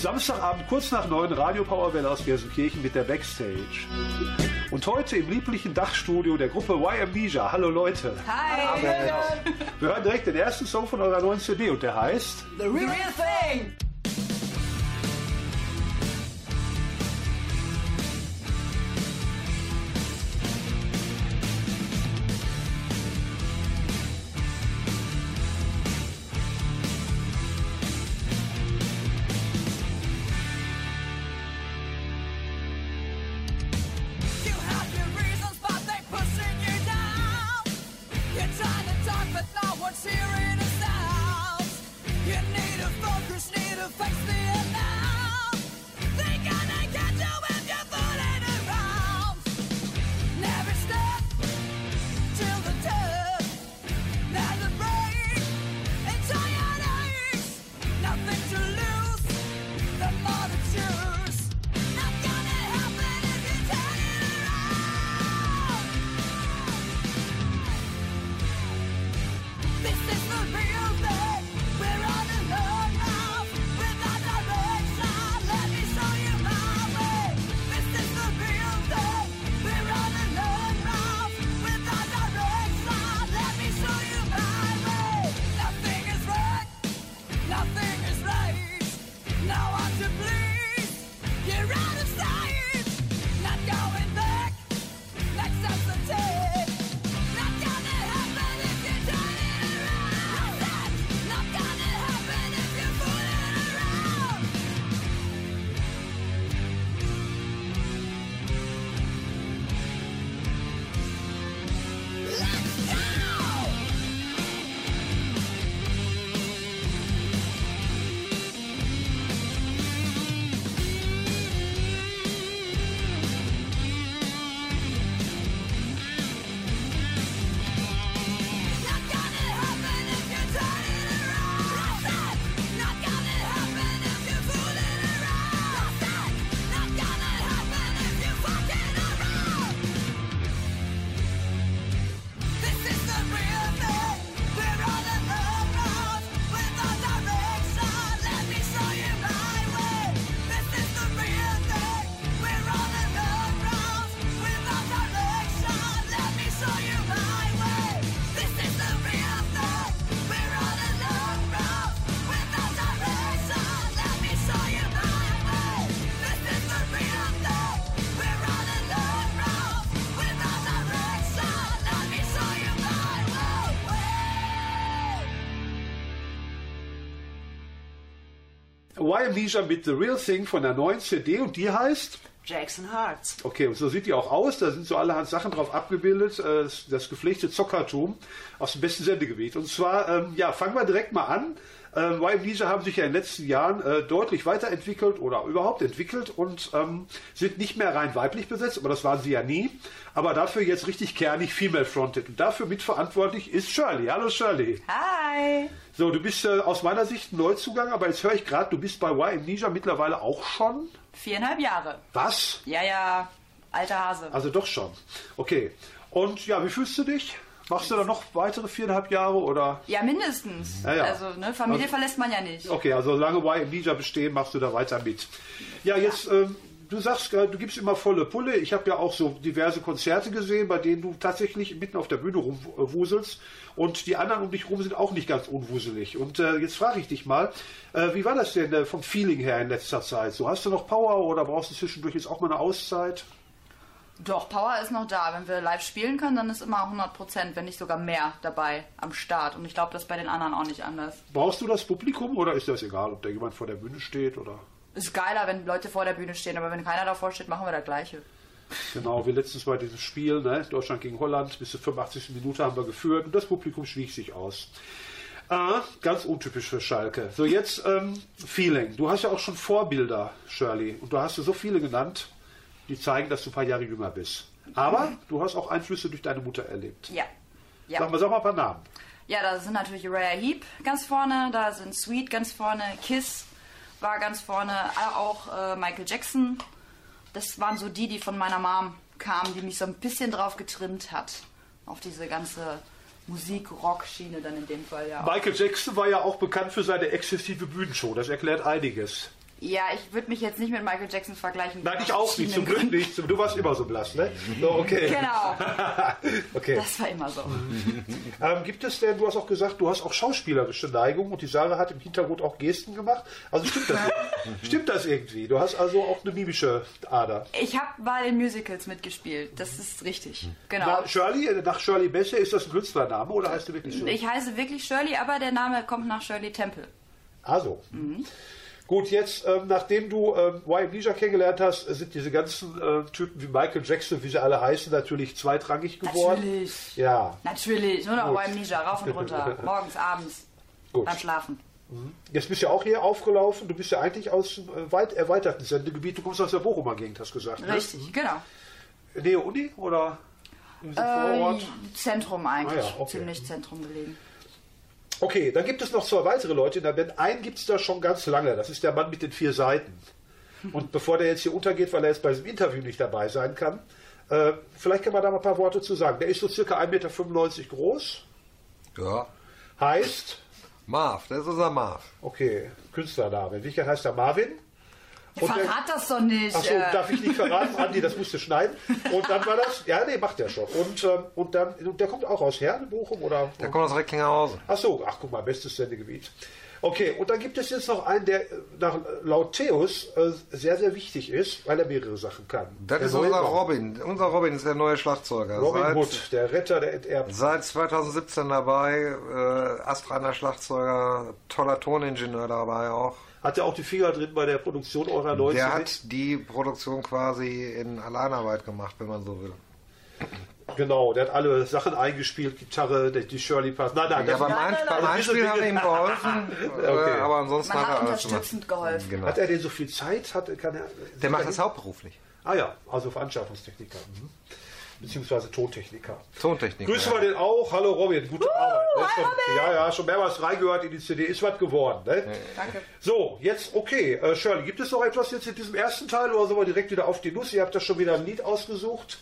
Samstagabend kurz nach neun Radio Powerwelle aus Gelsenkirchen mit der Backstage. Und heute im lieblichen Dachstudio der Gruppe Y Amnesia. Hallo Leute. Hi. Wir hören direkt den ersten Song von eurer neuen CD und der heißt The Real Thing. Way. Y Amnesia mit The Real Thing von der neuen CD und die heißt Jackson Hearts. Okay, und so sieht die auch aus. Da sind so allerhand Sachen drauf abgebildet. äh, Das, das gepflegte Zockertum aus dem besten Sendegebiet. Und zwar, ähm, ja, fangen wir direkt mal an. Ähm, Y Amnesia haben sich ja in den letzten Jahren äh, deutlich weiterentwickelt oder überhaupt entwickelt und ähm, sind nicht mehr rein weiblich besetzt, aber das waren sie ja nie. Aber dafür jetzt richtig kernig female-fronted. Und dafür mitverantwortlich ist Shirley. Hallo Shirley. Hi. So, du bist äh, aus meiner Sicht ein Neuzugang, aber jetzt höre ich gerade, du bist bei Y Amnesia mittlerweile auch schon. Viereinhalb Jahre. Was? Ja, ja. Alter Hase. Also doch schon. Okay. Und ja, wie fühlst du dich? Machst du da noch weitere viereinhalb Jahre oder? Ja, mindestens. Ja, ja. Also, ne, Familie Also- verlässt man ja nicht. Okay, also solange Amnesia bestehen, machst du da weiter mit. Ja, jetzt, ähm, du sagst, äh, du gibst immer volle Pulle. Ich habe ja auch so diverse Konzerte gesehen, bei denen du tatsächlich mitten auf der Bühne rumwuselst. Und die anderen um dich rum sind auch nicht ganz unwuselig. Und äh, jetzt frage ich dich mal, äh, wie war das denn äh, vom Feeling her in letzter Zeit? So, hast du noch Power oder brauchst du zwischendurch jetzt auch mal eine Auszeit? Doch, Power ist noch da. Wenn wir live spielen können, dann ist immer 100 Prozent, wenn nicht sogar mehr dabei am Start. Und ich glaube, das ist bei den anderen auch nicht anders. Brauchst du das Publikum oder ist das egal, ob da jemand vor der Bühne steht oder? Ist geiler, wenn Leute vor der Bühne stehen, aber wenn keiner davor steht, machen wir das Gleiche. Genau, wie letztens bei diesem Spiel, ne? Deutschland gegen Holland, bis zur 85. Minute haben wir geführt und das Publikum schwieg sich aus. Ah, ganz untypisch für Schalke. So, jetzt ähm, Feeling. Du hast ja auch schon Vorbilder, Shirley, und du hast ja so viele genannt, die zeigen, dass du ein paar Jahre jünger bist. Aber du hast auch Einflüsse durch deine Mutter erlebt. Ja. Ja. Sag mal, sag mal ein paar Namen. Ja, da sind natürlich Uriah Heep ganz vorne, da sind Sweet ganz vorne, Kiss war ganz vorne, äh, auch äh, Michael Jackson. Das waren so die, die von meiner Mom kamen, die mich so ein bisschen drauf getrimmt hat. Auf diese ganze Musik-Rock-Schiene dann in dem Fall ja. Michael Jackson war ja auch bekannt für seine exzessive Bühnenshow. Das erklärt einiges. Ja, ich würde mich jetzt nicht mit Michael Jackson vergleichen. Nein, ich auch nicht, zum Glück nicht. Du warst immer so blass, ne? So, okay. Genau, okay. das war immer so. Ähm, gibt es denn, du hast auch gesagt, du hast auch schauspielerische Neigung und die Sarah hat im Hintergrund auch Gesten gemacht. Also stimmt das, irgendwie? stimmt das irgendwie? Du hast also auch eine mimische Ader. Ich habe mal in Musicals mitgespielt, das ist richtig. Genau. Na, Shirley, äh, nach Shirley Besse, ist das ein Künstlername oder heißt du wirklich Shirley? Ich heiße wirklich Shirley, aber der Name kommt nach Shirley Temple. Also. Mhm. Gut, jetzt, ähm, nachdem du ähm, YM Leisure kennengelernt hast, äh, sind diese ganzen äh, Typen wie Michael Jackson, wie sie alle heißen, natürlich zweitrangig geworden. Natürlich. Ja, Natürlich, nur noch Gut. Amnesia, rauf und runter, morgens, abends, gut. beim Schlafen. Jetzt bist du ja auch hier aufgelaufen. Du bist ja eigentlich aus dem äh, weit erweiterten Sendegebiet. Du kommst aus der Bochumer Gegend, hast du gesagt. Ne? Richtig, genau. Nähe Uni oder im Vorort? Äh, Zentrum eigentlich, Ah ja, okay. ziemlich Zentrum gelegen. Okay, dann gibt es noch zwei weitere Leute in der Band. Einen gibt es da schon ganz lange. Das ist der Mann mit den vier Seiten. Und bevor der jetzt hier untergeht, weil er jetzt bei diesem Interview nicht dabei sein kann, äh, vielleicht kann man da mal ein paar Worte zu sagen. Der ist so circa 1,95 Meter groß, Ja. heißt, Marv, das ist unser Marv. okay, Künstlername. Wirklichkeit heißt er Marvin. Und der- verrat das doch nicht. Achso, äh. darf ich nicht verraten, Andi, das musste schneiden. Und dann war das, ja, nee, macht er schon. Und, ähm, und dann, und der kommt auch aus Herne, Bochum, oder? Der kommt aus Recklinghausen. Ach so, ach guck mal, bestes Sendegebiet. Okay, und dann gibt es jetzt noch einen, der äh, nach, laut Theos äh, sehr, sehr wichtig ist, weil er mehrere Sachen kann. Das Der ist unser. Robin. Unser Robin ist der neue Schlagzeuger. Robin seit, Hood, der Retter der Enterbten. Seit 2017 dabei, äh, astreiner Schlagzeuger, toller Toningenieur dabei auch. Hat er auch die Finger drin bei der Produktion eurer neuen Der CD? hat die Produktion quasi in Alleinarbeit gemacht, wenn man so will. Genau, der hat alle Sachen eingespielt, Gitarre, die, Shirley Pass. Nein, nein, Ja, das beim, nein, Ein nein, beim nein. Einspielen haben wir ihm geholfen, Okay. äh, aber ansonsten Man hat hat er alles gemacht. unterstützend geholfen. Genau. hat er denn so viel Zeit? Hat, kann er, Der macht das hauptberuflich. Ah ja, also Veranstaltungstechniker. Mhm. Beziehungsweise Tontechniker. Tontechnik. Grüßen wir den auch. Hallo Robin, gute Arbeit. Ne? Schon, ja, ja, schon mehrmals reingehört in die CD. Ist was geworden. Ne? Danke. So, jetzt okay. Äh, Shirley, gibt es noch etwas jetzt in diesem ersten Teil oder sollen wir direkt wieder auf die Nuss? Ihr habt da schon wieder ein Lied ausgesucht.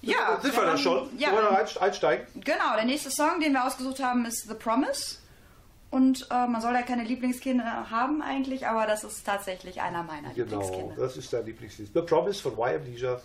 Ja, Sind wir da haben- schon? Ja, Wollen wir einsteigen? genau. Der nächste Song, den wir ausgesucht haben, ist The Promise. Und äh, man soll ja keine Lieblingskinder haben eigentlich, aber das ist tatsächlich einer meiner Genau, Lieblingskinder. das ist dein Lieblingslied. The Promise von YM Leisure.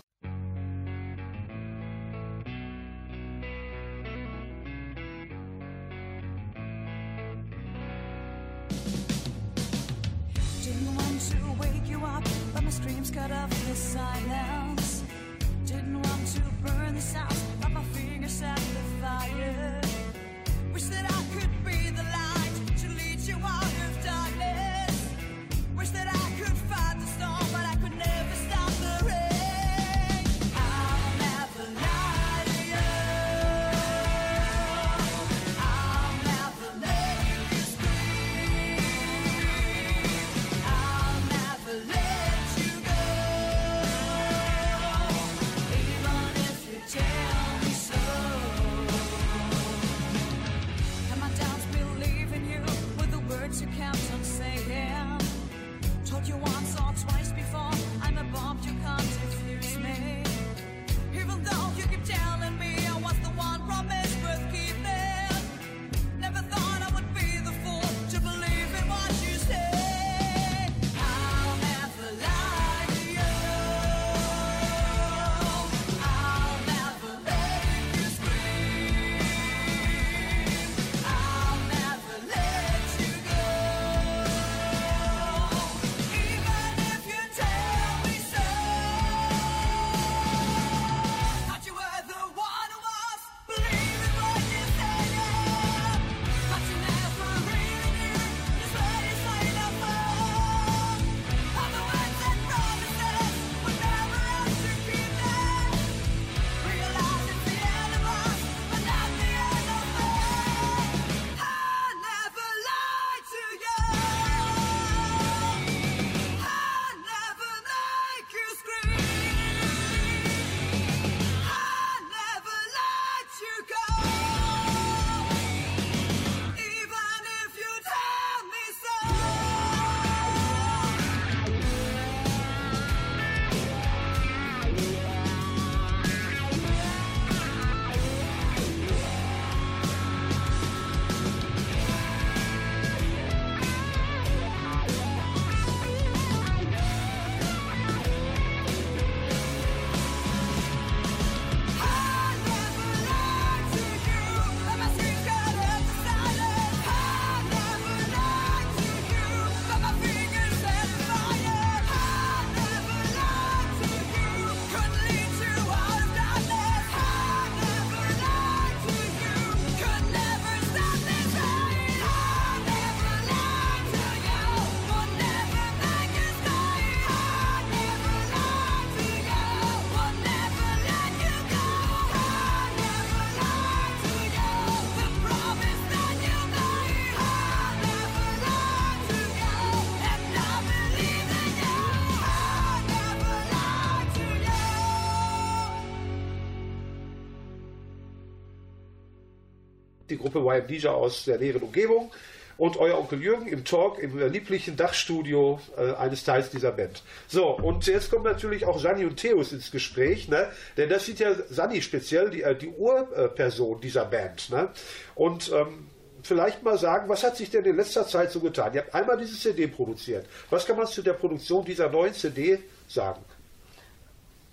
Gruppe YMDJ aus der näheren Umgebung. Und euer Onkel Jürgen im Talk im lieblichen Dachstudio äh, eines Teils dieser Band. So, und jetzt kommen natürlich auch Sani und Theos ins Gespräch, ne? denn das sieht ja Sani speziell, die, äh, die Urperson dieser Band. Ne? Und ähm, vielleicht mal sagen, was hat sich denn in letzter Zeit so getan? Ihr habt einmal diese CD produziert. Was kann man zu der Produktion dieser neuen CD sagen?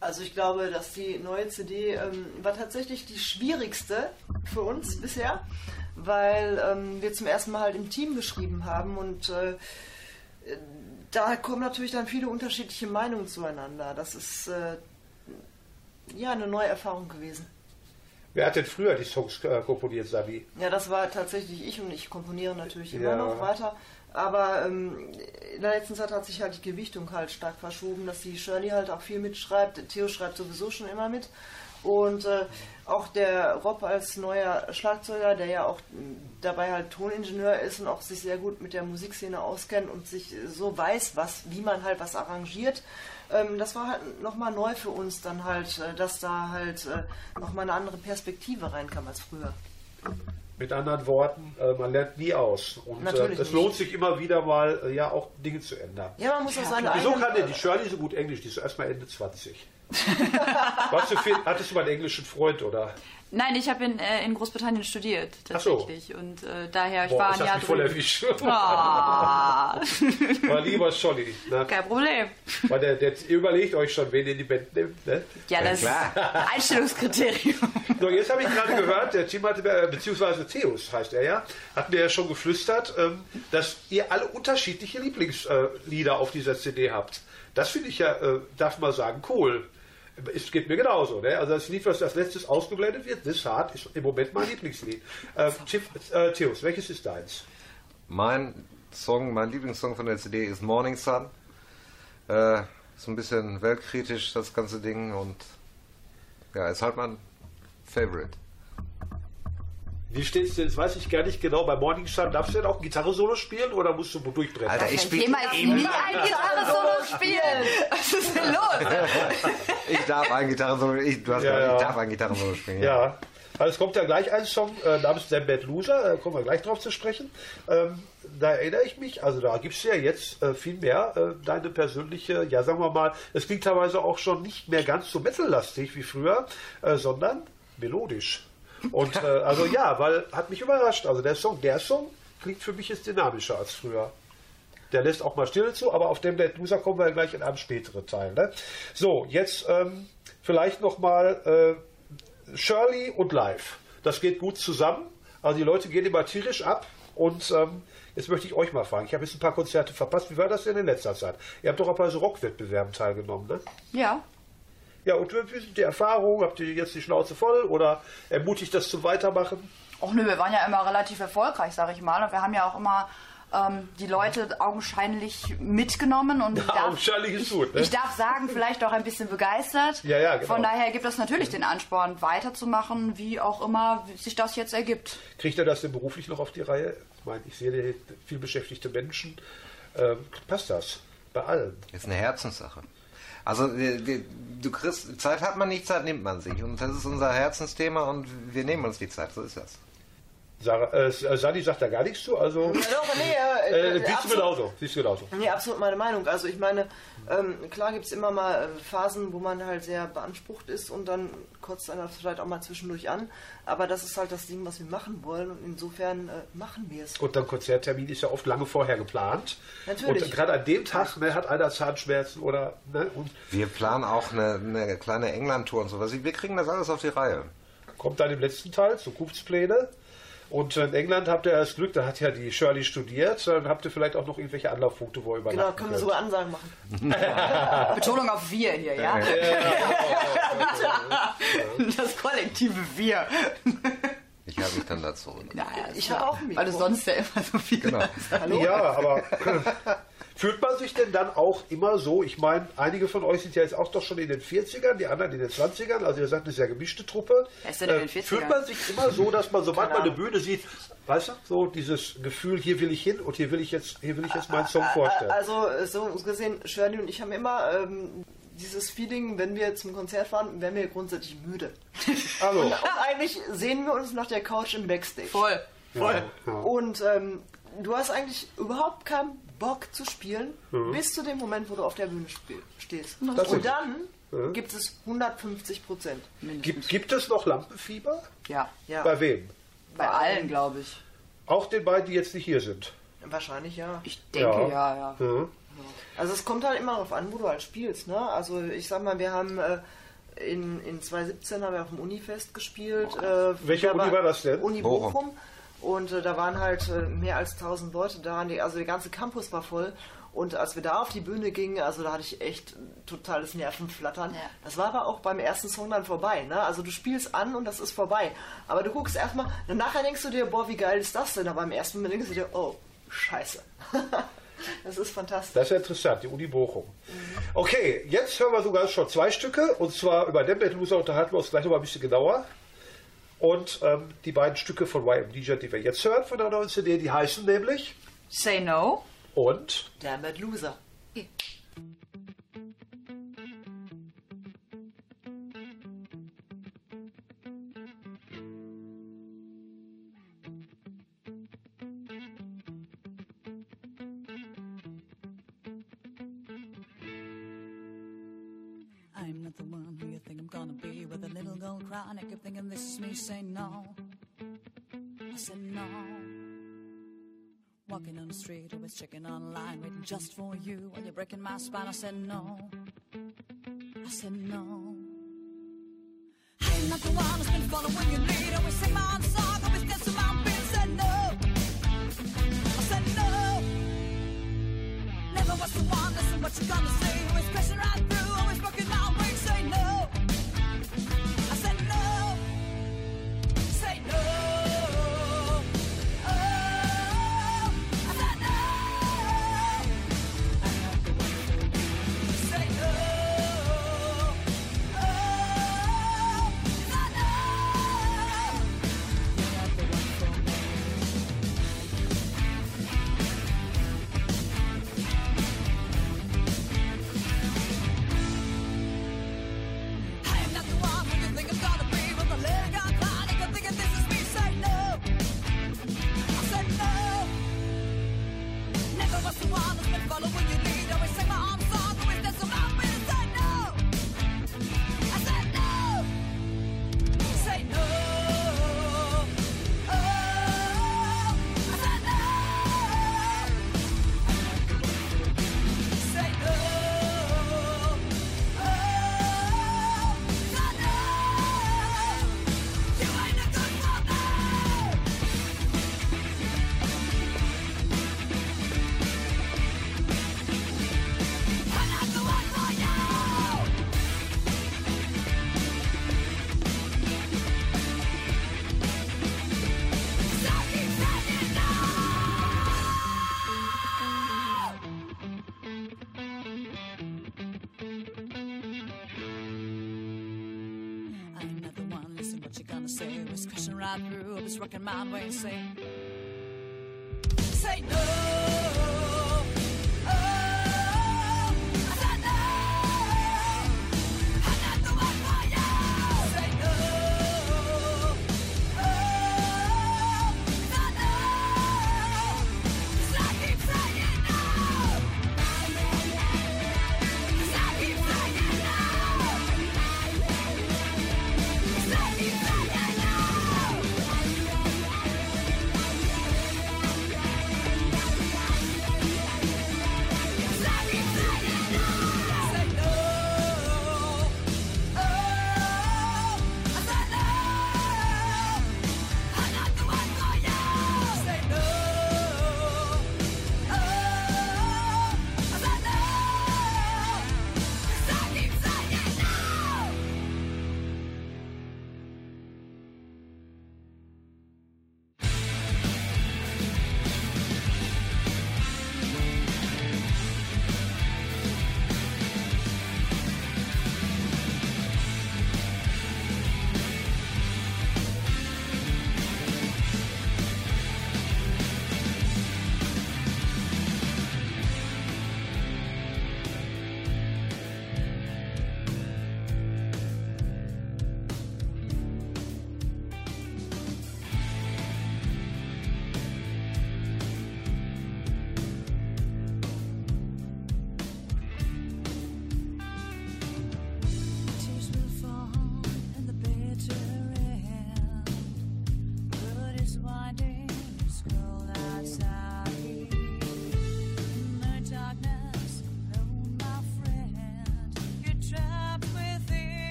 Also ich glaube, dass die neue CD ähm, war tatsächlich die schwierigste für uns bisher, weil ähm, wir zum ersten Mal halt im Team geschrieben haben und äh, da kommen natürlich dann viele unterschiedliche Meinungen zueinander. Das ist äh, ja eine neue Erfahrung gewesen. Wer hat denn früher die Songs äh, komponiert, Sani? Ja, das war tatsächlich ich und ich komponiere natürlich immer Ja. noch weiter. Aber ähm, in der letzten Zeit hat sich halt die Gewichtung halt stark verschoben, dass die Shirley halt auch viel mitschreibt. Theo schreibt sowieso schon immer mit. Und äh, auch der Rob als neuer Schlagzeuger, der ja auch dabei halt Toningenieur ist und auch sich sehr gut mit der Musikszene auskennt und sich so weiß, was, wie man halt was arrangiert. Ähm, das war halt nochmal neu für uns dann halt, äh, dass da halt äh, nochmal eine andere Perspektive reinkam als früher. Mit anderen Worten, äh, man lernt nie aus. Und äh, Natürlich es nicht. lohnt sich immer wieder mal, äh, ja, auch Dinge zu ändern. Ja, man muss auch seine Wieso kann denn die Shirley so gut Englisch? Die ist erstmal Ende 20. Was du viel, hattest du mal einen englischen Freund, oder? Nein, ich habe in, äh, in Großbritannien studiert, Ach so. tatsächlich. Und äh, daher, ich Boah, war ist ein Jahr voll erwischt. Ah, Mein lieber Scholli. Ne? kein Problem. Weil der, der, ihr überlegt euch schon, wen ihr in die Band nimmt. Ne? Ja, das ist Einstellungskriterium. So, jetzt habe ich gerade gehört, der Tim hatte, äh, beziehungsweise Theos heißt er ja, hat mir ja schon geflüstert, ähm, dass ihr alle unterschiedliche Lieblingslieder auf dieser CD habt. Das finde ich ja, äh, darf man sagen, cool. Es geht mir genauso. Ne? Also das Lied, was als letztes ausgeblendet wird, This Heart, ist im Moment mein Lieblingslied. Äh, äh, Theos, welches ist deins? Mein Song, mein Lieblingssong von der CD ist Morning Sun. Äh, ist ein bisschen weltkritisch, das ganze Ding. Und ja, ist halt mein Favorite. Wie steht's denn? Das weiß ich gar nicht genau. Bei Morning Sun darfst du denn auch ein Gitarre-Solo spielen oder musst du durchbrechen? Alter, ich spiele jemals nie ein Gitarre-Solo spielen. Was ist denn los? Ich darf ein Gitarrensolo, ich, du hast Ja, gesagt, ja. ich darf ein Gitarrensolo spielen. Ja. Also es kommt ja gleich ein Song äh, namens Damn Bad Loser, äh, kommen wir gleich drauf zu sprechen. Ähm, da erinnere ich mich, also da gibt es ja jetzt äh, viel mehr äh, deine persönliche, ja sagen wir mal, es klingt teilweise auch schon nicht mehr ganz so metallastig wie früher, äh, sondern melodisch. Und äh, also ja, weil hat mich überrascht. Also der Song, der Song klingt für mich jetzt dynamischer als früher. Der lässt auch mal Stille zu, aber auf dem Dead Loser kommen wir gleich in einem späteren Teil. Ne? So, jetzt ähm, vielleicht nochmal äh, Shirley und Live. Das geht gut zusammen. Also die Leute gehen immer tierisch ab. Und ähm, jetzt möchte ich euch mal fragen. Ich habe jetzt ein paar Konzerte verpasst. Wie war das denn in letzter Zeit? Ihr habt doch auch bei so Rockwettbewerben teilgenommen, ne? Ja. Ja, und wie sind die Erfahrungen? Habt ihr jetzt die Schnauze voll oder ermutigt das zum Weitermachen? Och nö, wir waren ja immer relativ erfolgreich, sag ich mal. Und wir haben ja auch immer ähm, die Leute augenscheinlich mitgenommen. Und ich darf, augenscheinlich ist ich, gut, ne? ich darf sagen, vielleicht auch ein bisschen begeistert. Ja, ja, genau. Von daher gibt es natürlich den Ansporn, weiterzumachen, wie auch immer sich das jetzt ergibt. Kriegt ihr das denn beruflich noch auf die Reihe? Ich meine, ich sehe hier viel beschäftigte Menschen. Ähm, passt das? Bei allen. Ist eine Herzenssache. Also du kriegst, Zeit hat man nicht, Zeit nimmt man sich. Und das ist unser Herzensthema und wir nehmen uns die Zeit, so ist das. Sarah, äh, Sadi sagt da gar nichts zu, also Ja, doch, nee, äh, äh, äh, siehst du absolut, genauso. Siehst du genauso. nee, absolut meine Meinung. Also ich meine, ähm, klar gibt es immer mal äh, Phasen, wo man halt sehr beansprucht ist und dann kotzt einer vielleicht auch mal zwischendurch an. Aber das ist halt das Ding, was wir machen wollen und insofern äh, machen wir es. Und ein Konzerttermin ist ja oft lange vorher geplant. Natürlich. Und gerade an dem Tag ne, hat einer Zahnschmerzen oder. Ne, und Wir planen auch eine, eine kleine England-Tour und sowas. Wir kriegen das alles auf die Reihe. kommt dann im letzten Teil, Zukunftspläne. Und in England habt ihr das Glück, da hat ja die Shirley studiert, dann habt ihr vielleicht auch noch irgendwelche Anlaufpunkte, wo ihr übernachten Genau, können wir sogar Ansagen machen. Betonung auf wir hier, ja? Das kollektive Wir. Ich habe mich dann da zurück. Naja, Ich habe auch Mikro. Weil du sonst ja immer so viel Genau. Hallo? Ja, aber fühlt man sich denn dann auch immer so? Ich meine, einige von euch sind ja jetzt auch doch schon in den 40ern, die anderen in den 20ern. Also ihr sagt, ist ja gemischte Truppe. Äh, ist denn in den 40ern? fühlt man sich immer so, dass man, sobald man eine Bühne sieht, weißt du, so dieses Gefühl, hier will ich hin und hier will ich jetzt, hier will ich jetzt meinen Song vorstellen. Also äh, so gesehen, Shirley und ich haben immer ähm, dieses Feeling, wenn wir zum Konzert fahren, wären wir grundsätzlich müde. Also, Und eigentlich sehen wir uns nach der Couch im Backstage. Voll. voll. Ja. Und ähm, du hast eigentlich überhaupt keinen Bock zu spielen, Mhm. bis zu dem Moment, wo du auf der Bühne stehst. Das Und dann gibt es 150 Prozent. Gibt, gibt es noch Lampenfieber? Ja. Ja, Bei wem? Bei allen, glaube ich. Auch den beiden, die jetzt nicht hier sind. wahrscheinlich ja. Ich denke, Ja. ja, ja. Ja. Also es kommt halt immer darauf an, wo du halt spielst. Ne? Also ich sag mal, wir haben äh, in, in 2017 haben wir auf dem Unifest gespielt. Äh, Welche Uni war das denn? Uni Bochum. Bochum. Und äh, da waren halt äh, mehr als 1000 Leute da. Die, also der ganze Campus war voll. Und als wir da auf die Bühne gingen, also da hatte ich echt totales Nervenflattern. Ja. Das war aber auch beim ersten Song dann vorbei. Ne? Also du spielst an und das ist vorbei. Aber du guckst erstmal, dann nachher denkst du dir, boah, wie geil ist das denn? Aber im ersten Moment denkst du dir, oh, scheiße. das ist fantastisch. Das ist ja interessant, die Uni Bochum. Okay, jetzt hören wir sogar schon zwei Stücke. Und zwar über Dembet Loser unterhalten wir uns gleich noch mal ein bisschen genauer. Und ähm, die beiden Stücke von YM DJ, die wir jetzt hören von der neuen CD, die heißen nämlich Say no. und Damn it, Loser. I'm checking online, waiting just for you. While you're breaking my spine, I said no. I said no. I'm not the one who's been following your lead. Always sing my own song, always dance to my beat. Said no. I said no. Never was the one, listen what you're gonna say. Always crashing right through, always broken my way. Right through, I was rocking my way, say. Say no.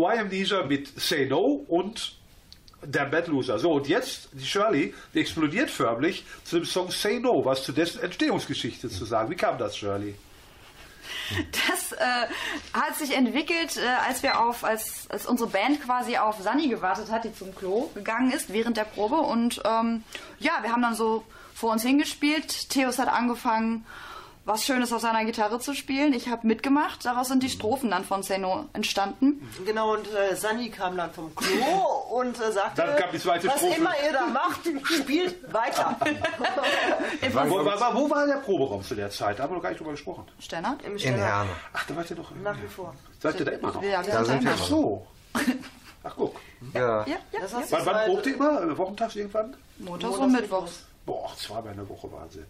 YM Amnesia mit Say No und der Bad Loser. So, und jetzt, die Shirley, die explodiert förmlich zu dem Song Say No, was zu dessen Entstehungsgeschichte zu sagen. Wie kam das, Shirley? Das äh, hat sich entwickelt, äh, als wir auf, als, als unsere Band quasi auf Sunny gewartet hat, die zum Klo gegangen ist während der Probe. Und ähm, ja, wir haben dann so vor uns hingespielt. Theos hat angefangen, was Schönes auf seiner Gitarre zu spielen. Ich habe mitgemacht. Daraus sind die Strophen dann von Seno entstanden. Genau, und äh, Sunny kam dann vom Klo und äh, sagte, Dann kam die zweite was Strophe. immer ihr da macht, spielt weiter. Wo, war, wo war der Proberaum zu der Zeit? Da haben wir noch gar nicht drüber gesprochen. Stenner? Im In Ständer. Herne. Ach, da wart ihr doch. Nach wie vor. Seid ihr da immer noch? Ja, wir Da sind sind wir da Ach immer. so. Ach, guck. Ja. Ja, ja, Das ja. Wann, wann probt ihr immer? Wochentags irgendwann? Montags und Montags, Mittwochs. Boah, zweimal in der Woche Wahnsinn.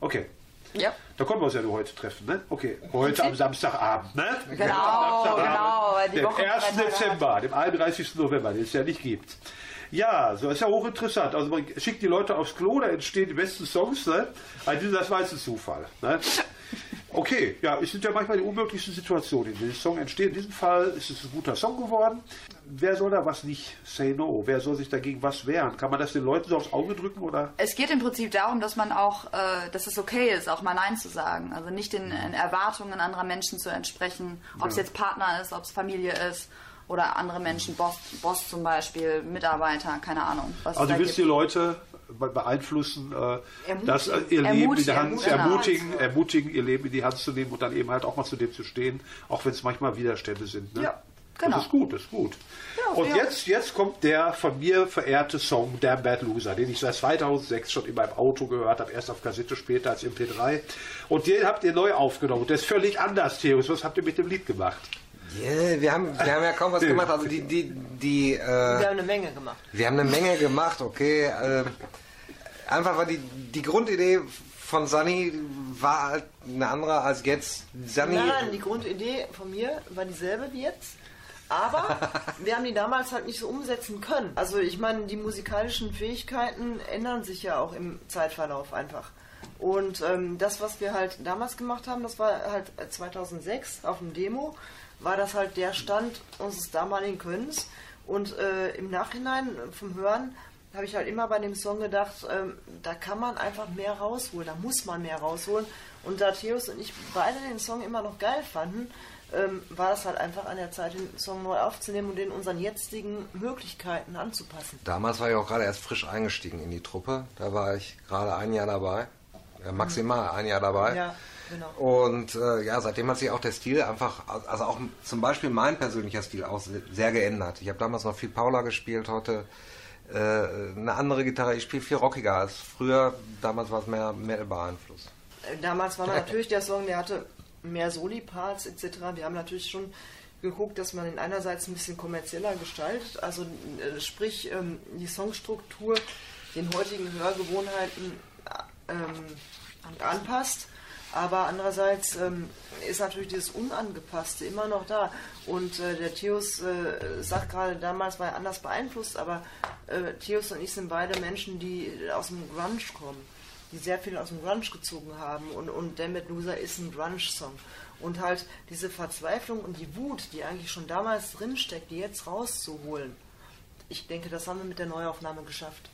Okay. Ja. Da konnten wir uns ja nur heute treffen, ne? Okay. Heute am Samstagabend, ne? Genau, Samstagabend, genau, weil die Dem Woche 1. drei Tage Dezember, dem 31. November, den es ja nicht gibt. Ja, so ist ja hochinteressant. Also man schickt die Leute aufs Klo, da entstehen die besten Songs, ne? Also das war jetzt ein Zufall. Ne? Okay, ja, es sind ja manchmal die unmöglichsten Situationen. In diesem Song entsteht. In diesem Fall ist es ein guter Song geworden. Wer soll da was nicht say no? Wer soll sich dagegen was wehren? Kann man das den Leuten so aufs Auge drücken oder? Es geht im Prinzip darum, dass man auch, äh, dass es okay ist, auch mal Nein zu sagen. Also nicht den äh, Erwartungen anderer Menschen zu entsprechen, ob es jetzt Partner ist, ob es Familie ist oder andere Menschen, Boss, Boss zum Beispiel, Mitarbeiter, keine Ahnung. Was Also es du willst die. Leute beeinflussen, äh, Ermutigen. das, äh, ihr Leben in der Hand Ermutigen, zu genau. ermutigen, ermutigen, ihr Leben in die Hand zu nehmen und dann eben halt auch mal zu dem zu stehen, auch wenn es manchmal Widerstände sind. Ne? Ja, genau. Das ist gut, das ist gut. Ja, und ja. jetzt, jetzt kommt der von mir verehrte Song Damn Bad Loser, den ich seit 2006 schon in meinem Auto gehört habe, erst auf Kassette, später als MP3. Und den habt ihr neu aufgenommen. Der ist völlig anders, Theos. Was habt ihr mit dem Lied gemacht? Yeah, wir, haben, wir haben ja kaum was gemacht. Also die, die, die, äh, Wir haben eine Menge gemacht. wir haben eine Menge gemacht, okay. Äh, einfach war die, die Grundidee von Sunny war halt eine andere als jetzt. Sunny, Nein, die Grundidee von mir war dieselbe wie jetzt. Aber wir haben die damals halt nicht so umsetzen können. Also ich meine, die musikalischen Fähigkeiten ändern sich ja auch im Zeitverlauf einfach. Und ähm, das, was wir halt damals gemacht haben, das war halt 2006 auf dem Demo, war das halt der Stand unseres damaligen Könnens. Und äh, im Nachhinein vom Hören habe ich halt immer bei dem Song gedacht, ähm, da kann man einfach mehr rausholen, da muss man mehr rausholen. Und da Theos und ich beide den Song immer noch geil fanden, ähm, war das halt einfach an der Zeit, den Song neu aufzunehmen und den unseren jetzigen Möglichkeiten anzupassen. Damals war ich auch gerade erst frisch eingestiegen in die Truppe. Da war ich gerade ein Jahr dabei. Ja, maximal ein Jahr dabei. Ja, genau. Und äh, ja, seitdem hat sich auch der Stil einfach, also auch zum Beispiel mein persönlicher Stil auch se- sehr geändert. Ich habe damals noch viel Paula gespielt, heute äh, eine andere Gitarre. Ich spiele viel rockiger als früher. Damals war es mehr Metal beeinflusst. Äh, Damals war natürlich der Song, der hatte mehr Soli-Parts etc. Wir haben natürlich schon geguckt, dass man ihn einerseits ein bisschen kommerzieller gestaltet, also äh, sprich ähm, die Songstruktur den heutigen Hörgewohnheiten äh, ähm, anpasst. Aber andererseits ähm, ist natürlich dieses Unangepasste immer noch da. Und äh, der Theos äh, sagt gerade, damals war er anders beeinflusst, aber äh, Theos und ich sind beide Menschen, die aus dem Grunge kommen die sehr viel aus dem Grunge gezogen haben und, und Damn It Loser ist ein Grunge-Song. Und halt diese Verzweiflung und die Wut, die eigentlich schon damals drinsteckt, die jetzt rauszuholen, ich denke, das haben wir mit der Neuaufnahme geschafft.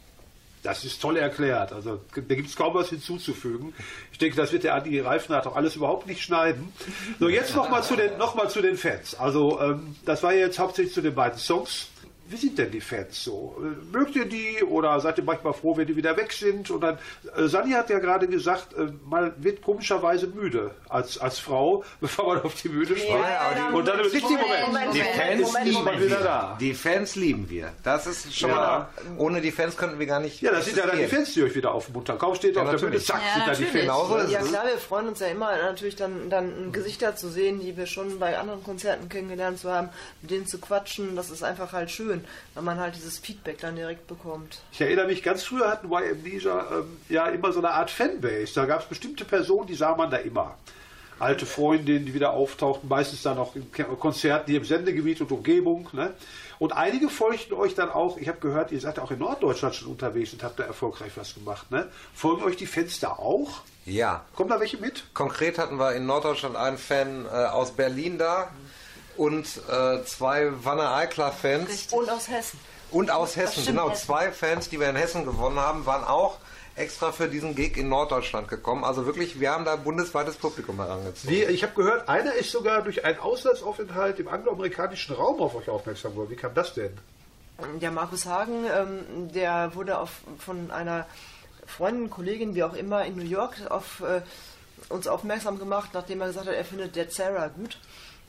Das ist toll erklärt. Also da gibt es kaum was hinzuzufügen. Ich denke, das wird der Andi Reifnath auch alles überhaupt nicht schneiden. So, jetzt nochmal zu, den- noch zu den Fans. Also ähm, das war jetzt hauptsächlich zu den beiden Songs. Wie sind denn die Fans so? Mögt ihr die oder seid ihr manchmal froh, wenn die wieder weg sind? Und dann, äh, Sani hat ja gerade gesagt, äh, man wird komischerweise müde als, als Frau, bevor man auf die Bühne steigt. ja, Und dann nicht die Moment. Moment, Die Fans Moment, lieben Moment. wir. wieder da. Die Fans lieben wir. Das ist schon Ja. mal. Ohne die Fans könnten wir gar nicht. Ja, das sind ja dann die. Fans, die euch wieder aufmuntern. Kaum steht Ja, auf der Bühne, natürlich. zack, Ja, sind da die natürlich. Fans. Genauso Ja klar, wir freuen uns ja immer natürlich dann, dann Gesichter zu sehen, die wir schon bei anderen Konzerten kennengelernt zu haben, mit denen zu quatschen, das ist einfach halt schön, weil man halt dieses Feedback dann direkt bekommt. Ich erinnere mich, ganz früher hatten YM Leisure ähm, ja immer so eine Art Fanbase. Da gab es bestimmte Personen, die sah man da immer. Alte Freundinnen, die wieder auftauchten, meistens dann auch in Konzerten hier im Sendegebiet und Umgebung. Ne? Und einige folgten euch dann auch, ich habe gehört, ihr seid auch in Norddeutschland schon unterwegs und habt da erfolgreich was gemacht. Ne? Folgen euch die Fans da auch? Ja. Kommen da welche mit? Konkret hatten wir in Norddeutschland einen Fan äh, aus Berlin da. Und äh, zwei Wanne Eikler-Fans Richtig. Und aus Hessen. und aus Hessen. Genau, Hessen. zwei Fans, die wir in Hessen gewonnen haben, waren auch extra für diesen Gig in Norddeutschland gekommen. Also wirklich, wir haben da bundesweites Publikum herangezogen. Wie, ich habe gehört, einer ist sogar durch einen Auslandsaufenthalt im angloamerikanischen Raum auf euch aufmerksam geworden. Wie kam das denn? Der Markus Hagen, ähm, der wurde auf, von einer Freundin, Kollegin, wie auch immer, in New York auf äh, uns aufmerksam gemacht, nachdem er gesagt hat, er findet Dead Sarah gut.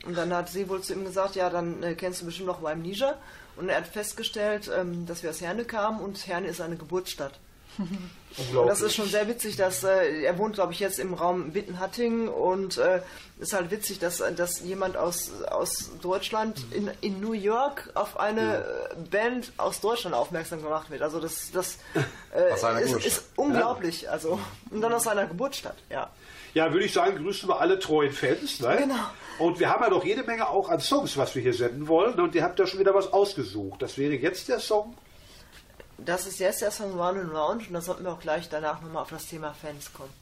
Und dann hat sie wohl zu ihm gesagt, ja, dann äh, kennst du bestimmt noch Amnesia. Und er hat festgestellt, ähm, dass wir aus Herne kamen und Herne ist eine Geburtsstadt. Und Unglaublich. das ist schon sehr witzig, dass äh, er wohnt, glaube ich, jetzt im Raum Wittenhatting und äh, ist halt witzig, dass, äh, dass jemand aus, aus Deutschland in, in New York auf eine äh, Band aus Deutschland aufmerksam gemacht wird. Also das, das äh, ist, ist unglaublich. Also und dann aus seiner Geburtsstadt, ja. Ja, würde ich sagen, grüßen wir alle treuen Fans. Ne? Genau. Und wir haben ja noch jede Menge auch an Songs, was wir hier senden wollen. Und ihr habt da schon wieder was ausgesucht. Das wäre jetzt der Song. Das ist jetzt der Song Round and Round und dann sollten wir auch gleich danach nochmal auf das Thema Fans kommen.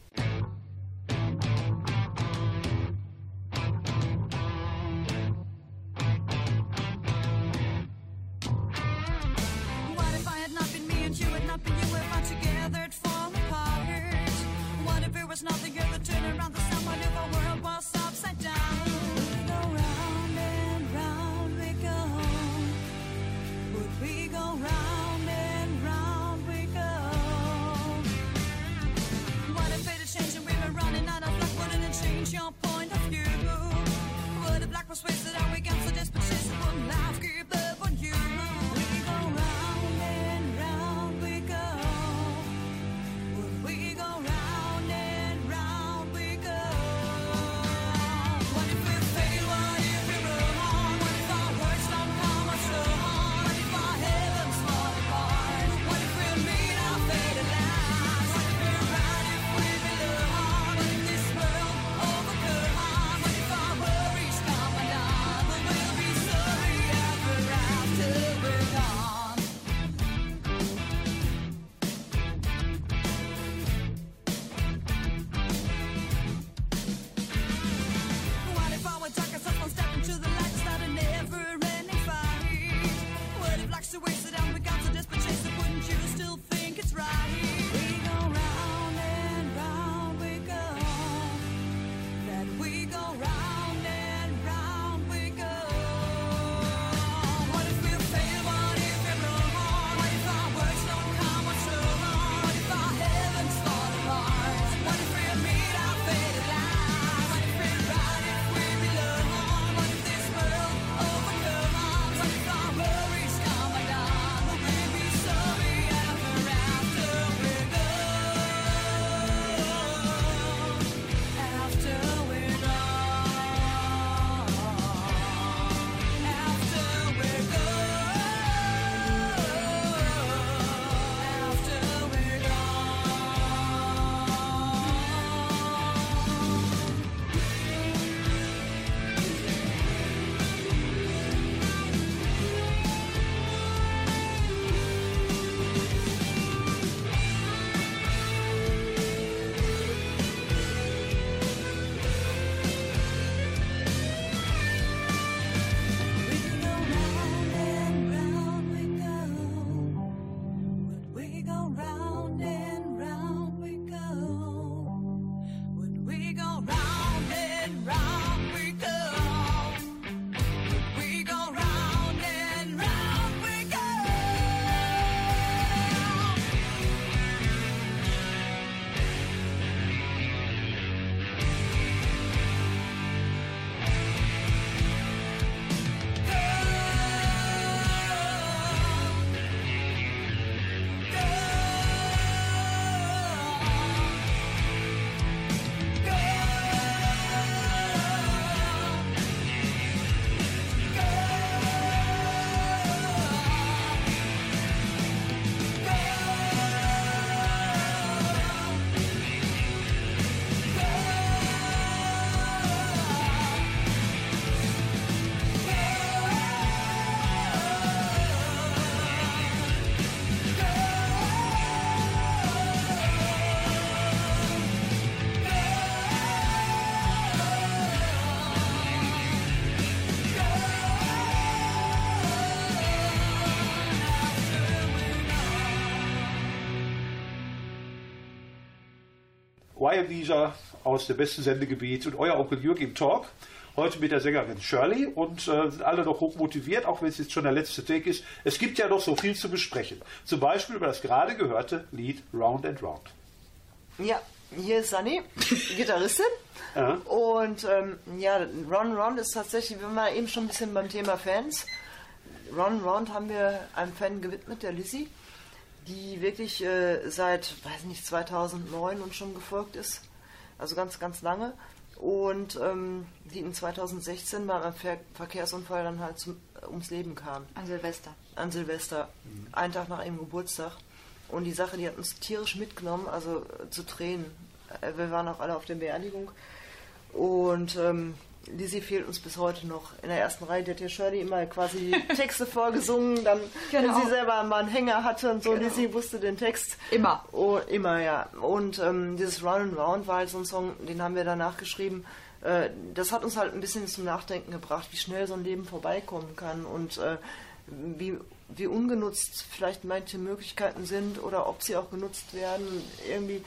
Why Amnesia aus dem besten Sendegebiet und euer Onkel Jürg im Talk. Heute mit der Sängerin Shirley und äh, sind alle noch hoch motiviert, auch wenn es jetzt schon der letzte Take ist. Es gibt ja noch so viel zu besprechen. Zum Beispiel über das gerade gehörte Lied Round and Round. Ja, hier ist Sunny, Gitarristin. Ja. Und ähm, ja, Ron Ron ist tatsächlich, wir waren eben schon ein bisschen beim Thema Fans. Ron Ron haben wir einem Fan gewidmet, der Lizzie, die wirklich äh, seit, weiß nicht, 2009 und schon gefolgt ist. Also ganz, ganz lange. Und ähm, die in 2016 bei einem Ver Verkehrsunfall dann halt zum, ums Leben kam An Silvester. an Silvester, einen Tag nach ihrem Geburtstag. Und die Sache, die hat uns tierisch mitgenommen, also äh, zu Tränen. Äh, Wir waren auch alle auf der Beerdigung. Und ähm, Lizzie fehlt uns bis heute noch. In der ersten Reihe, die hat ja Shirley immer quasi Texte vorgesungen, dann, Genau. wenn sie selber mal einen Hänger hatte und so, Genau. Lizzie wusste den Text. Immer. Oh, immer, ja. Und ähm, dieses Run and Round war halt so ein Song, den haben wir danach geschrieben. Äh, das hat uns halt ein bisschen zum Nachdenken gebracht, wie schnell so ein Leben vorbeikommen kann und äh, wie, wie ungenutzt vielleicht manche Möglichkeiten sind oder ob sie auch genutzt werden. Irgendwie,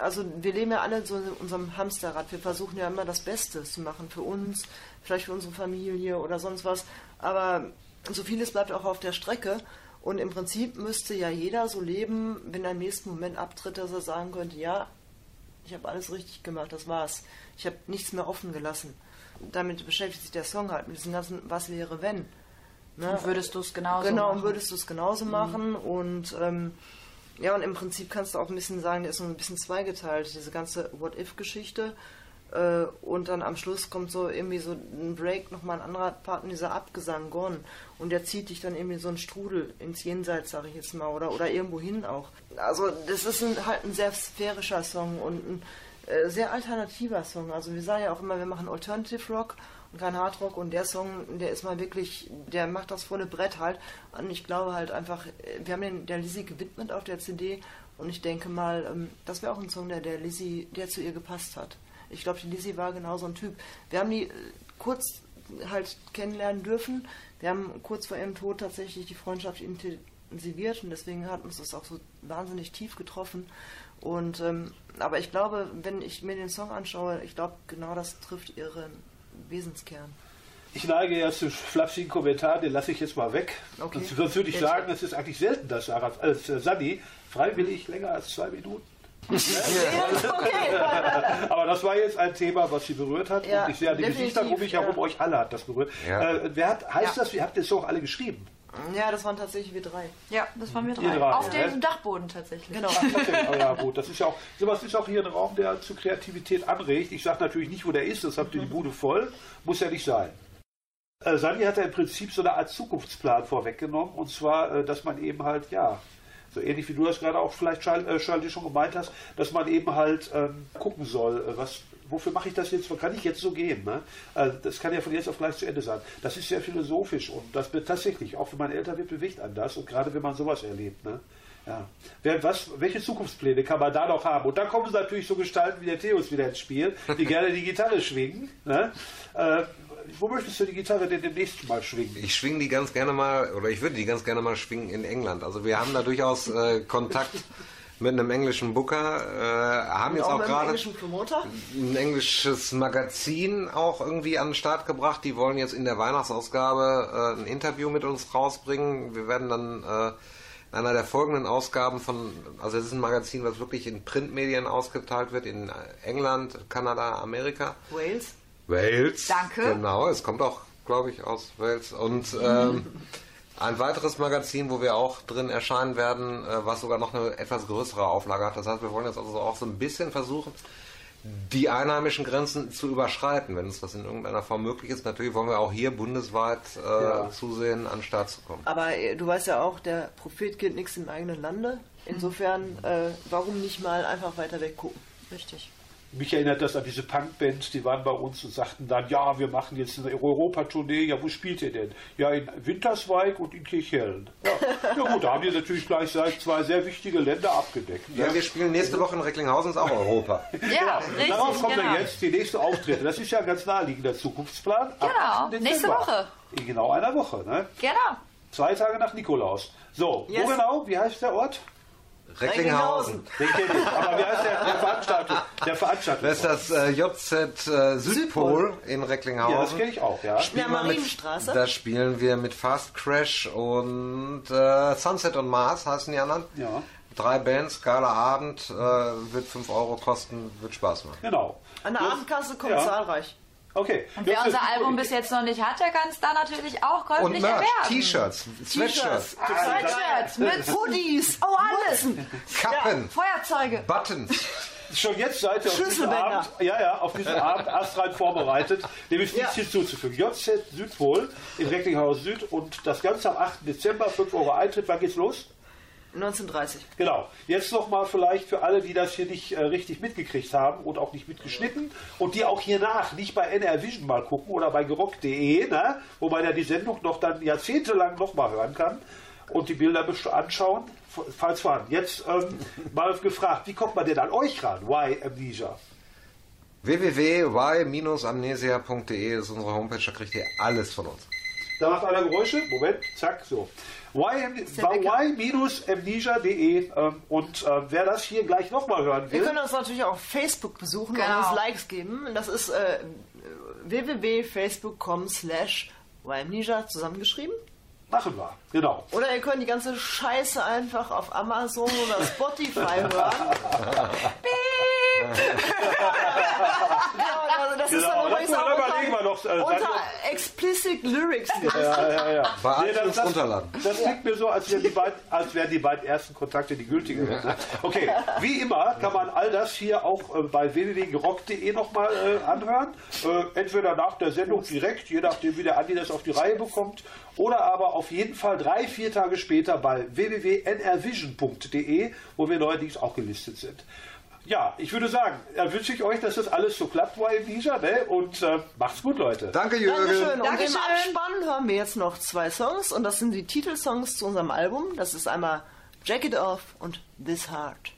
also wir leben ja alle so in unserem Hamsterrad. Wir versuchen ja immer das Beste zu machen für uns, vielleicht für unsere Familie oder sonst was. Aber so vieles bleibt auch auf der Strecke. Und im Prinzip müsste ja jeder so leben, wenn er im nächsten Moment abtritt, dass er sagen könnte, ja, ich habe alles richtig gemacht, das war's. Ich habe nichts mehr offen gelassen. Damit beschäftigt sich der Song halt mit diesem ganzen Was wäre wenn. Ne? Und würdest du es genauso Genau, machen? und würdest du es genauso machen. Und ähm, ja, und im Prinzip kannst du auch ein bisschen sagen, der ist so ein bisschen zweigeteilt, diese ganze What-If-Geschichte. Äh, und dann am Schluss kommt so irgendwie so ein Break, nochmal ein anderer Part in dieser Abgesang, Gone. Und der zieht dich dann irgendwie so einen Strudel ins Jenseits, sage ich jetzt mal, oder, oder irgendwo hin auch. Also das ist ein, halt ein sehr sphärischer Song und ein äh, sehr alternativer Song. Also wir sagen ja auch immer, wir machen Alternative Rock und kein Hard Rock und der Song, der ist mal wirklich, der macht das volle Brett halt. Und ich glaube halt einfach, äh, wir haben den der Lizzie gewidmet auf der CD und ich denke mal, ähm, das wäre auch ein Song, der der Lizzie, der zu ihr gepasst hat. Ich glaube, die Lizzie war genau so ein Typ. Wir haben die äh, kurz halt kennenlernen dürfen. Wir haben kurz vor ihrem Tod tatsächlich die Freundschaft intensiviert und deswegen hat uns das auch so wahnsinnig tief getroffen. Und ähm, aber ich glaube, wenn ich mir den Song anschaue, ich glaube, genau das trifft ihren Wesenskern. Ich neige ja zu flapsigen Kommentaren, den lasse ich jetzt mal weg. Okay. Und sonst würde ich Jetzt- sagen, es ist eigentlich selten, dass Sarah, äh, Sani freiwillig länger als zwei Minuten. okay. Aber das war jetzt ein Thema, was sie berührt hat. Ja, und ich sehe an die definitiv, Gesichter um mich herum, ja. euch alle hat das berührt. Ja. Äh, wer hat, heißt Ja. das, ihr habt den Song alle geschrieben? Ja, das waren tatsächlich wir drei. Ja, das waren wir drei. drei, Auf ja. dem Dachboden tatsächlich. Genau. Oh ja, gut. Das ist ja auch, sowas ist auch hier ein Raum, der zu Kreativität anregt. Ich sage natürlich nicht, wo der ist, das habt ihr die Bude voll. Muss ja nicht sein. Äh, Sandi hat ja im Prinzip so eine Art Zukunftsplan vorweggenommen. Und zwar, äh, dass man eben halt, ja, so ähnlich wie du das gerade auch vielleicht, Charl- äh, Charlie, schon gemeint hast, dass man eben halt ähm, gucken soll, äh, was, wofür mache ich das jetzt, kann ich jetzt so gehen? Ne? Äh, das kann ja von jetzt auf gleich zu Ende sein. Das ist sehr philosophisch und das wird tatsächlich, auch wenn man älter wird, bewegt an das und gerade wenn man sowas erlebt. Ne? Ja. Wer, was, welche Zukunftspläne kann man da noch haben? Und dann kommen natürlich so Gestalten wie der Theos wieder ins Spiel, die gerne die Gitarre schwingen. Ne? Äh, wo möchtest du die Gitarre denn demnächst mal schwingen? Ich schwinge die ganz gerne mal, oder ich würde die ganz gerne mal schwingen in England. Also wir haben da durchaus äh, Kontakt mit einem englischen Booker, äh, haben jetzt auch auch gerade ein englisches Magazin auch irgendwie an den Start gebracht. Die wollen jetzt in der Weihnachtsausgabe äh, ein Interview mit uns rausbringen. Wir werden dann äh, in einer der folgenden Ausgaben von, also es ist ein Magazin, was wirklich in Printmedien ausgeteilt wird, in England, Kanada, Amerika. Wales. Wales. Danke. Genau, es kommt auch, glaube ich, aus Wales. Und ähm, ein weiteres Magazin, wo wir auch drin erscheinen werden, äh, was sogar noch eine etwas größere Auflage hat. Das heißt, wir wollen jetzt also auch so ein bisschen versuchen, die einheimischen Grenzen zu überschreiten, wenn uns das in irgendeiner Form möglich ist. Natürlich wollen wir auch hier bundesweit äh, Ja. zusehen, an den Start zu kommen. Aber äh, du weißt ja auch, der Prophet gilt nichts im eigenen Lande. Insofern, äh, warum nicht mal einfach weiter weg gucken? Richtig. Mich erinnert das an diese Punkbands, die waren bei uns und sagten dann, ja, wir machen jetzt eine Europatournee. Ja, wo spielt ihr denn? Ja, in Winterswijk und in Kirchhellen. Ja, ja gut, da haben wir natürlich gleich seit zwei sehr wichtige Länder abgedeckt. ne? Ja, wir spielen nächste Woche in Recklinghausen, ist auch Europa. Ja, Und richtig, darauf kommen genau. wir jetzt, die nächste Auftritte. Das ist ja ein ganz naheliegender Zukunftsplan. Genau, 8. Dezember. nächste Woche. In genau einer Woche. Ne? Genau. Zwei Tage nach Nikolaus. So, Yes. wo genau? Wie heißt der Ort? Recklinghausen. Den kenne ich. Aber wie heißt der, der Veranstalter? Der Veranstalter. Das ist das äh, JZ äh, Südpol in ja, das Recklinghausen. kenne ich auch, ja. Ja, Spielen wir mit- Marienstraße. Da spielen wir mit Fast Crash und äh, Sunset und Mars heißen die anderen. Ja. Drei Bands, geiler Abend, äh, wird 5 Euro kosten, wird Spaß machen. Genau. An der Abendkasse kommt ja. zahlreich. Okay. Und wer unser Album bis jetzt noch nicht hat, der kann es da natürlich auch Und käuflich erwerben. T-Shirts, Sweatshirts, Sweatshirts, Mützen, Hoodies, oh alles, Kappen, Feuerzeuge. Buttons. Schon jetzt seid ihr auf diesen Schlüsselbänder. Abend, ja, ja, auf diesen Abend astral vorbereitet. Dem ist nichts Ja. hinzuzufügen. JZ Südpol in Recklinghausen Süd und das Ganze am 8. Dezember, 5 Euro Eintritt. Wann geht's los? 1930. Genau. Jetzt nochmal vielleicht für alle, die das hier nicht äh, richtig mitgekriegt haben und auch nicht mitgeschnitten und die auch hier nach nicht bei NR Vision mal gucken oder bei gerockt.de, ne? wo man ja die Sendung noch dann jahrzehntelang nochmal hören kann und die Bilder anschauen, falls vorhanden. Jetzt ähm, mal gefragt, wie kommt man denn an euch ran? Why Amnesia? www.y-amnesia.de ist unsere Homepage, da kriegt ihr alles von uns. Da macht einer Geräusche. Moment, zack, so. y-amnesia.de ähm, und äh, wer das hier gleich nochmal hören Ihr will, könnt uns natürlich auch auf Facebook besuchen und Genau. uns Likes geben. Das ist äh, www.facebook.com slash Amnesia zusammengeschrieben. machen wir. Genau. Oder ihr könnt die ganze Scheiße einfach auf Amazon oder Spotify hören. ja, also das ist Genau, dann das übrigens auch überlegen wir noch, äh, unter, unter Explicit Lyrics. Ja, ja, ja. Bei Nee, iTunes runterladen. Das klingt mir so, als wären, die beiden, als wären die beiden ersten Kontakte die gültigen. Okay, wie immer kann man all das hier auch äh, bei www.gerock.de nochmal äh, anhören. Äh, entweder nach der Sendung direkt, je nachdem wie der Andi das auf die Reihe bekommt, oder aber auf jeden Fall drei, vier Tage später bei www.nrvision.de, wo wir neuerdings auch gelistet sind. Ja, ich würde sagen, da wünsche ich euch, dass das alles so klappt bei Amnesia, ne? Und äh, macht's gut, Leute. Danke, Jürgen. Dankeschön. Und im Dankeschön. Abspann hören wir jetzt noch zwei Songs und das sind die Titelsongs zu unserem Album. Das ist einmal Jack It Off und This Heart.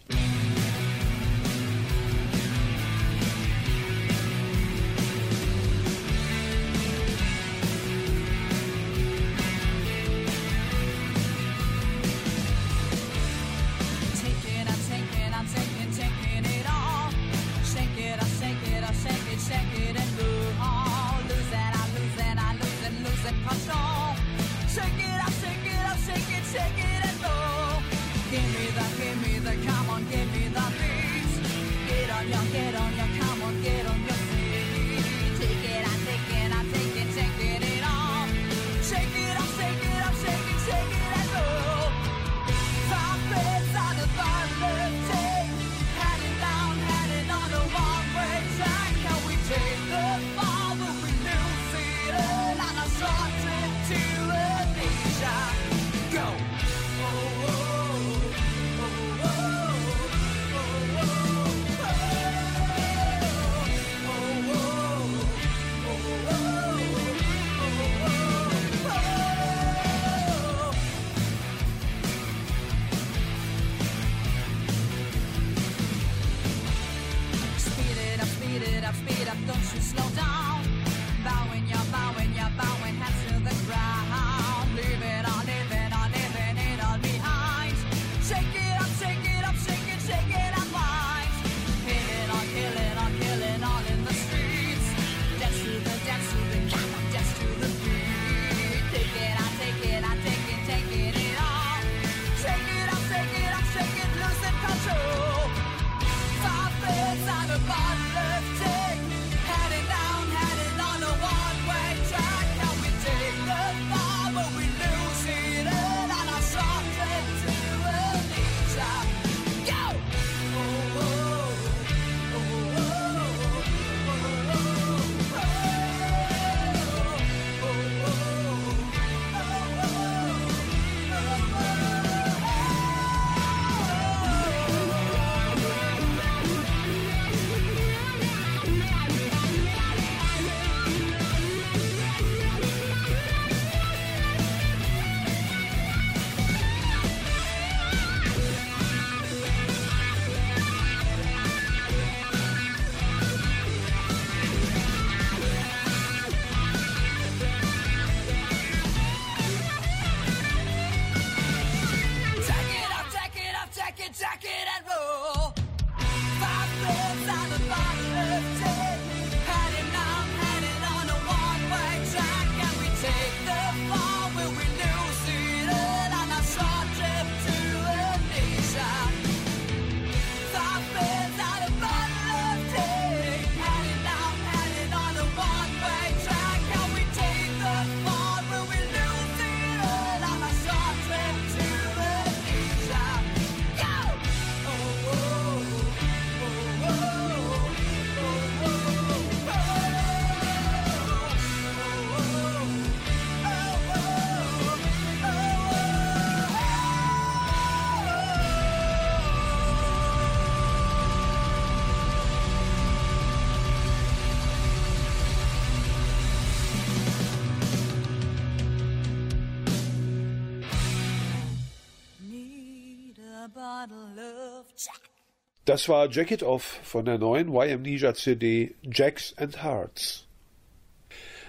Das war Jacket Off von der neuen YMnesia CD Jacks and Hearts.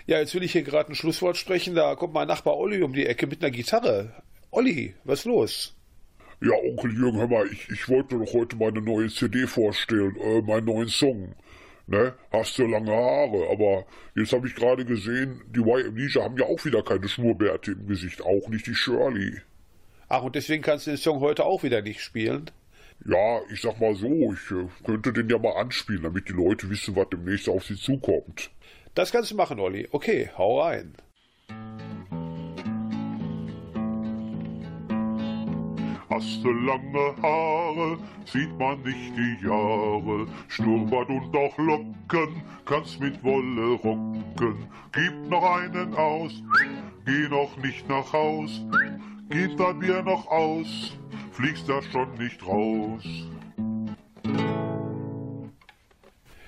Ja, jetzt will ich hier gerade ein Schlusswort sprechen. Da kommt mein Nachbar Olli um die Ecke mit einer Gitarre. Olli, was los? Ja, Onkel Jürgen, hör mal, ich, ich wollte doch heute meine neue CD vorstellen, äh, meinen neuen Song. Ne? Hast du lange Haare, aber jetzt habe ich gerade gesehen, die YMnesia haben ja auch wieder keine Schnurrbärte im Gesicht, auch nicht die Shirley. Ach, und deswegen kannst du den Song heute auch wieder nicht spielen? Ja, ich sag mal so, ich äh, könnte den ja mal anspielen, damit die Leute wissen, was demnächst auf sie zukommt. Das kannst du machen, Olli. Okay, hau rein. Hast du lange Haare, sieht man nicht die Jahre. Schnurrbart und auch Locken, kannst mit Wolle rocken. Gib noch einen aus, geh noch nicht nach Haus. Gib dein Bier noch aus, fliegst da schon nicht raus.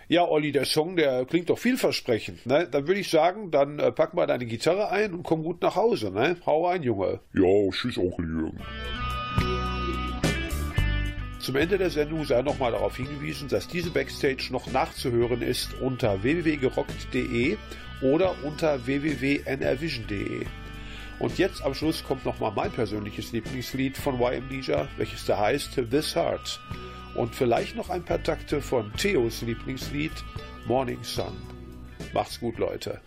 Ja, Olli, der Song, der klingt doch vielversprechend. Ne? Dann würde ich sagen, dann äh, pack mal deine Gitarre ein und komm gut nach Hause. Ne? Hau rein, Junge. Ja, tschüss, Onkel Jürgen. Zum Ende der Sendung sei nochmal darauf hingewiesen, dass diese Backstage noch nachzuhören ist unter www.gerockt.de oder unter www.nrvision.de. Und jetzt am Schluss kommt nochmal mein persönliches Lieblingslied von YMnesia, welches da heißt This Heart. Und vielleicht noch ein paar Takte von Theos Lieblingslied Morning Sun. Macht's gut, Leute.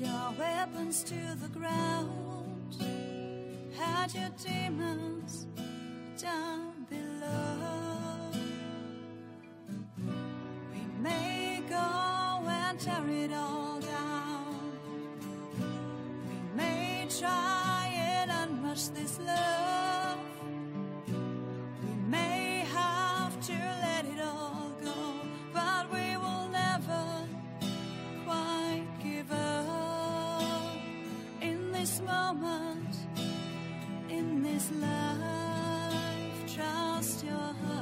Your weapons to the ground. Hide your demons down below. We may go and tear it all down. We may try and rush this love. We may have to let it all go, but we will never quite give up in this moment, in this life. Your heart.